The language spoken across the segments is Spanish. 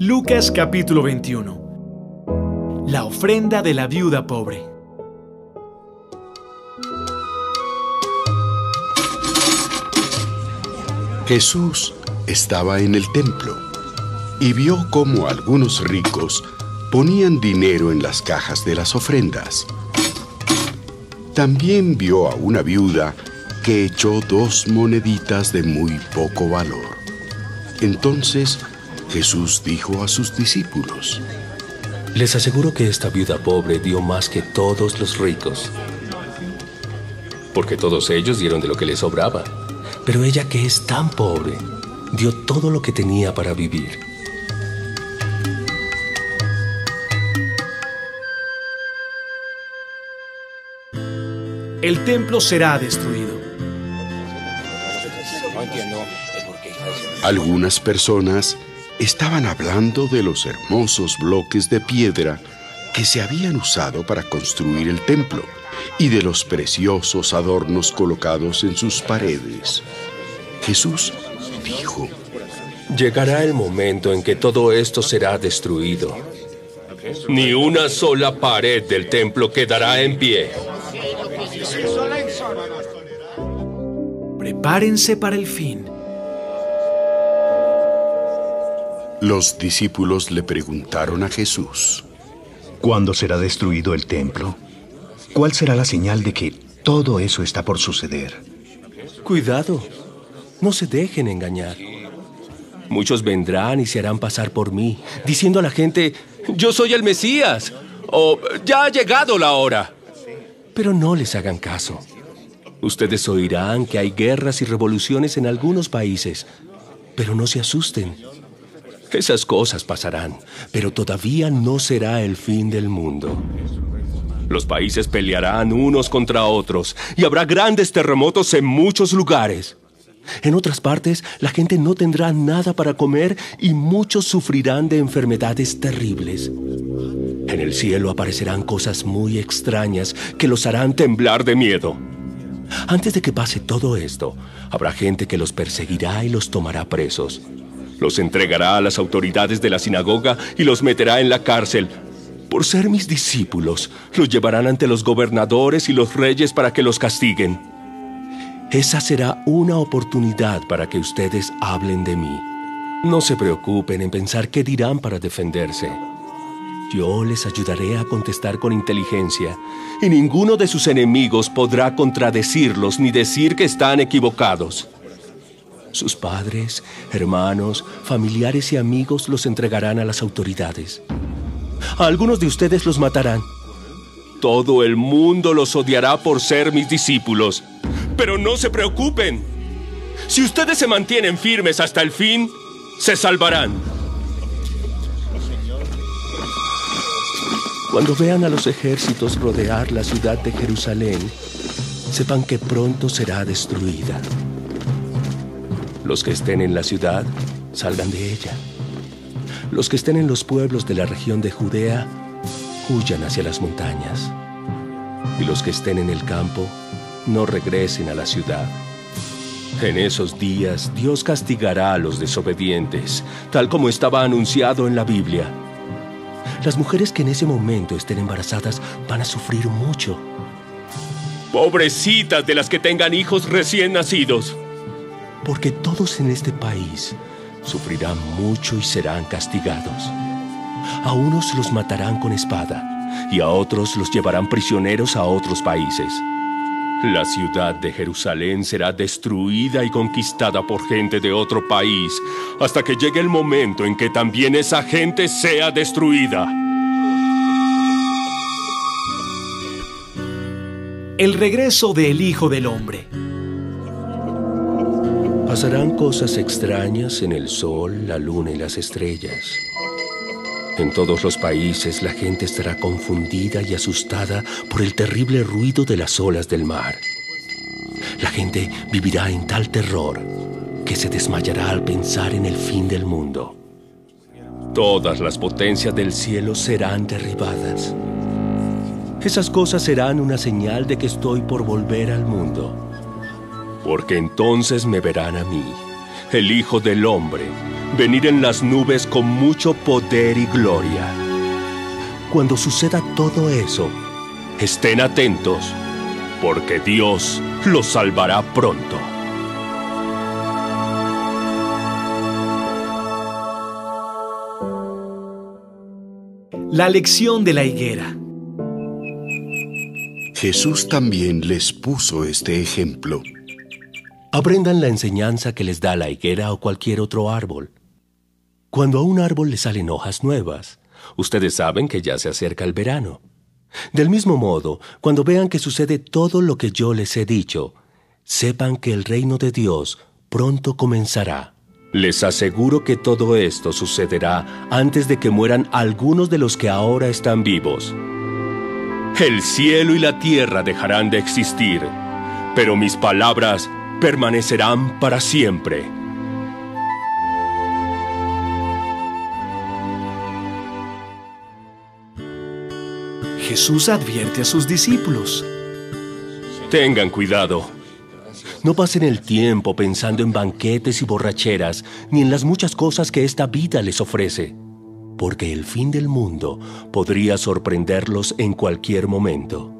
Lucas capítulo 21 La ofrenda de la viuda pobre Jesús estaba en el templo y vio cómo algunos ricos ponían dinero en las cajas de las ofrendas. También vio a una viuda que echó dos moneditas de muy poco valor. Entonces Jesús dijo a sus discípulos, Les aseguro que esta viuda pobre dio más que todos los ricos, porque todos ellos dieron de lo que les sobraba, pero ella que es tan pobre, dio todo lo que tenía para vivir. El templo será destruido. Algunas personas estaban hablando de los hermosos bloques de piedra que se habían usado para construir el templo y de los preciosos adornos colocados en sus paredes. Jesús dijo, Llegará el momento en que todo esto será destruido. Ni una sola pared del templo quedará en pie. Prepárense para el fin. Los discípulos le preguntaron a Jesús, ¿Cuándo será destruido el templo? ¿Cuál será la señal de que todo eso está por suceder? Cuidado, no se dejen engañar. Muchos vendrán y se harán pasar por mí, diciendo a la gente, yo soy el Mesías, o ya ha llegado la hora. Pero no les hagan caso. Ustedes oirán que hay guerras y revoluciones en algunos países, pero no se asusten. Esas cosas pasarán, pero todavía no será el fin del mundo. Los países pelearán unos contra otros y habrá grandes terremotos en muchos lugares. En otras partes, la gente no tendrá nada para comer y muchos sufrirán de enfermedades terribles. En el cielo aparecerán cosas muy extrañas que los harán temblar de miedo. Antes de que pase todo esto, habrá gente que los perseguirá y los tomará presos. Los entregará a las autoridades de la sinagoga y los meterá en la cárcel. Por ser mis discípulos, los llevarán ante los gobernadores y los reyes para que los castiguen. Esa será una oportunidad para que ustedes hablen de mí. No se preocupen en pensar qué dirán para defenderse. Yo les ayudaré a contestar con inteligencia, y ninguno de sus enemigos podrá contradecirlos ni decir que están equivocados. Sus padres, hermanos, familiares y amigos los entregarán a las autoridades. A algunos de ustedes los matarán. Todo el mundo los odiará por ser mis discípulos. Pero no se preocupen. Si ustedes se mantienen firmes hasta el fin, se salvarán. Cuando vean a los ejércitos rodear la ciudad de Jerusalén, sepan que pronto será destruida. Los que estén en la ciudad, salgan de ella. Los que estén en los pueblos de la región de Judea, huyan hacia las montañas. Y los que estén en el campo, no regresen a la ciudad. En esos días Dios castigará a los desobedientes, tal como estaba anunciado en la Biblia. Las mujeres que en ese momento estén embarazadas van a sufrir mucho. Pobrecitas de las que tengan hijos recién nacidos. Porque todos en este país sufrirán mucho y serán castigados. A unos los matarán con espada y a otros los llevarán prisioneros a otros países. La ciudad de Jerusalén será destruida y conquistada por gente de otro país hasta que llegue el momento en que también esa gente sea destruida. El regreso del Hijo del Hombre. Pasarán cosas extrañas en el sol, la luna y las estrellas. En todos los países la gente estará confundida y asustada por el terrible ruido de las olas del mar. La gente vivirá en tal terror que se desmayará al pensar en el fin del mundo. Todas las potencias del cielo serán derribadas. Esas cosas serán una señal de que estoy por volver al mundo. Porque entonces me verán a mí, el Hijo del Hombre, venir en las nubes con mucho poder y gloria. Cuando suceda todo eso, estén atentos, porque Dios los salvará pronto. La lección de la higuera. Jesús también les puso este ejemplo. Aprendan la enseñanza que les da la higuera o cualquier otro árbol. Cuando a un árbol le salen hojas nuevas, ustedes saben que ya se acerca el verano. Del mismo modo, cuando vean que sucede todo lo que yo les he dicho, sepan que el reino de Dios pronto comenzará. Les aseguro que todo esto sucederá antes de que mueran algunos de los que ahora están vivos. El cielo y la tierra dejarán de existir, pero mis palabras permanecerán para siempre. Jesús advierte a sus discípulos. Tengan cuidado. No pasen el tiempo pensando en banquetes y borracheras, ni en las muchas cosas que esta vida les ofrece, porque el fin del mundo podría sorprenderlos en cualquier momento.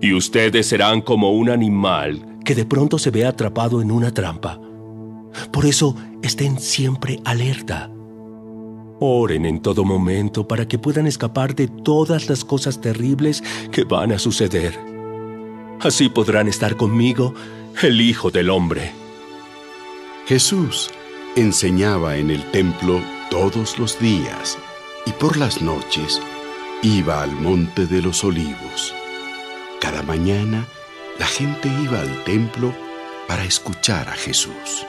Y ustedes serán como un animal que de pronto se ve atrapado en una trampa. Por eso estén siempre alerta. Oren en todo momento para que puedan escapar de todas las cosas terribles que van a suceder. Así podrán estar conmigo, el Hijo del Hombre. Jesús enseñaba en el templo todos los días y por las noches iba al monte de los olivos. Cada mañana la gente iba al templo para escuchar a Jesús.